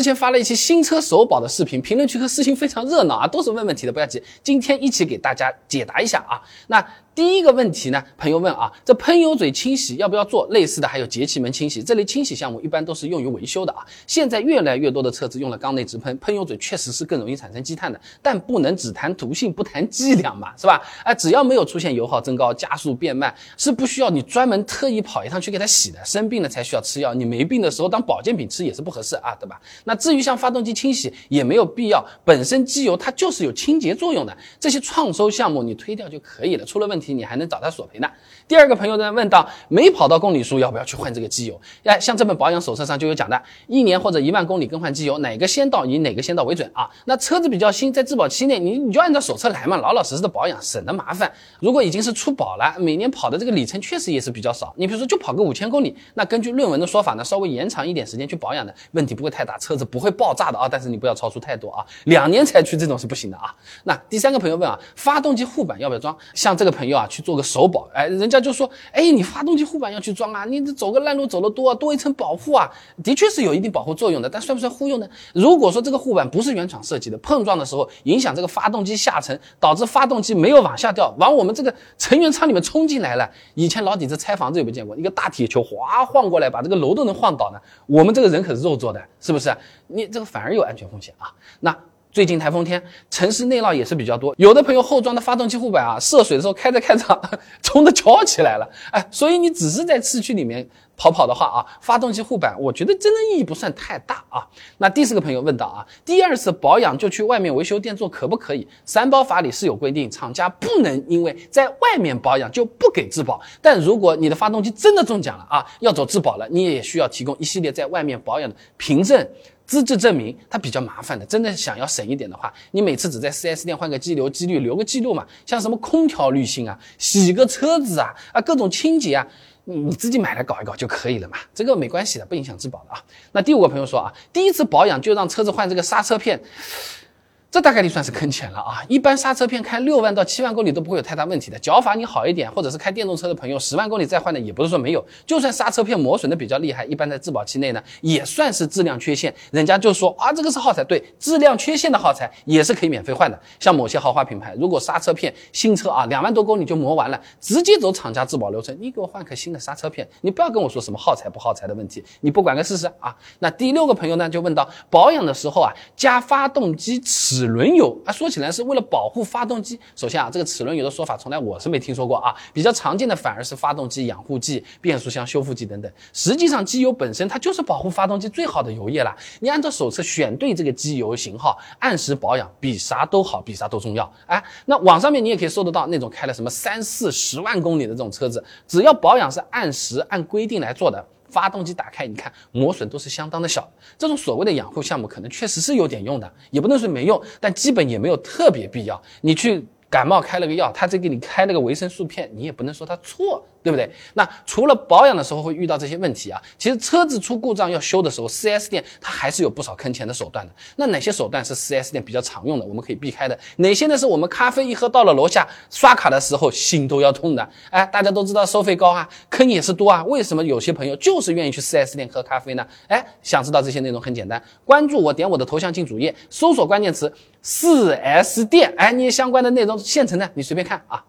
之前发了一期新车首保的视频，评论区和私信非常热闹啊，都是问问题的，不要急，今天一起给大家解答一下啊。那第一个问题呢，朋友问啊，这喷油嘴清洗要不要做？类似的还有节气门清洗，这类清洗项目一般都是用于维修的啊。现在越来越多的车子用了缸内直喷，喷油嘴确实是更容易产生积碳的，但不能只谈毒性不谈剂量嘛，是吧？哎，只要没有出现油耗增高、加速变慢，是不需要你专门特意跑一趟去给它洗的。生病了才需要吃药，你没病的时候当保健品吃也是不合适啊，对吧？那至于像发动机清洗也没有必要，本身机油它就是有清洁作用的，这些创收项目你推掉就可以了。出了问题你还能找他索赔呢。第二个朋友呢问到，没跑到公里数要不要去换这个机油？哎，像这本保养手册上就有讲的，一年或者一万公里更换机油，哪个先到以哪个先到为准啊。那车子比较新，在质保期内你你就按照手册来嘛，老老实实的保养，省得麻烦。如果已经是出保了，每年跑的这个里程确实也是比较少，你比如说就跑个五千公里，那根据论文的说法呢，稍微延长一点时间去保养的问题不会太大，车子不会爆炸的啊。但是你不要超出太多啊，两年才去这种是不行的啊。那第三个朋友问啊，发动机护板要不要装？像这个朋友啊，去做个首保，哎，人家就说，哎，你发动机护板要去装啊，你走个烂路走得多，啊多一层保护啊，的确是有一定保护作用的，但算不算忽悠呢？如果说这个护板不是原厂设计的，碰撞的时候影响这个发动机下沉，导致发动机没有往下掉，往我们这个成员舱里面冲进来了。以前老底子拆房子有没有见过？一个大铁球哗晃过来，把这个楼都能晃倒呢。我们这个人可是肉做的，是不是？你这个反而有安全风险啊。那最近台风天，城市内涝也是比较多，有的朋友后装的发动机护板啊，涉水的时候开着开着冲的翘起来了，哎，所以你只是在市区里面跑跑的话啊，发动机护板，我觉得真的意义不算太大啊。那第四个朋友问到啊，第二次保养就去外面维修店做可不可以？三包法里是有规定，厂家不能因为在外面保养就不给质保，但如果你的发动机真的中奖了啊，要走质保了，你也需要提供一系列在外面保养的凭证。资质证明它比较麻烦的，真的想要省一点的话，你每次只在 4S 店换个机油、机滤，留个记录嘛。像什么空调滤芯啊、洗个车子啊、啊各种清洁啊，你自己买来搞一搞就可以了嘛，这个没关系的，不影响质保的啊。那第五个朋友说啊，第一次保养就让车子换这个刹车片。这大概率算是坑钱了啊！一般刹车片开六万到七万公里都不会有太大问题的。脚法你好一点，或者是开电动车的朋友，十万公里再换的也不是说没有。就算刹车片磨损的比较厉害，一般在质保期内呢，也算是质量缺陷。人家就说啊，这个是耗材，对，质量缺陷的耗材也是可以免费换的。像某些豪华品牌，如果刹车片新车啊两万多公里就磨完了，直接走厂家质保流程，你给我换颗新的刹车片，你不要跟我说什么耗材不耗材的问题，你不管个试试啊？那第六个朋友呢，就问到保养的时候啊，加发动机齿。轮油啊，说起来是为了保护发动机。首先啊，这个齿轮油的说法从来我是没听说过啊，比较常见的反而是发动机养护剂、变速箱修复剂等等。实际上，机油本身它就是保护发动机最好的油液了。你按照手册选对这个机油型号，按时保养，比啥都好，比啥都重要。哎，那网上面你也可以搜得到那种开了什么三四十万公里的这种车子，只要保养是按时按规定来做的。发动机打开，你看磨损都是相当的小。这种所谓的养护项目，可能确实是有点用的，也不能说没用，但基本也没有特别必要。你去感冒开了个药，他再给你开了个维生素片，你也不能说他错。对不对？那除了保养的时候会遇到这些问题啊，其实车子出故障要修的时候，4S 店它还是有不少坑钱的手段的。那哪些手段是 4S 店比较常用的，我们可以避开的？哪些呢？是我们咖啡一喝到了楼下刷卡的时候心都要痛的？哎，大家都知道收费高啊，坑也是多啊。为什么有些朋友就是愿意去 4S 店喝咖啡呢？哎，想知道这些内容很简单，关注我，点我的头像进主页，搜索关键词 4S 店，哎，你相关的内容现成的，你随便看啊。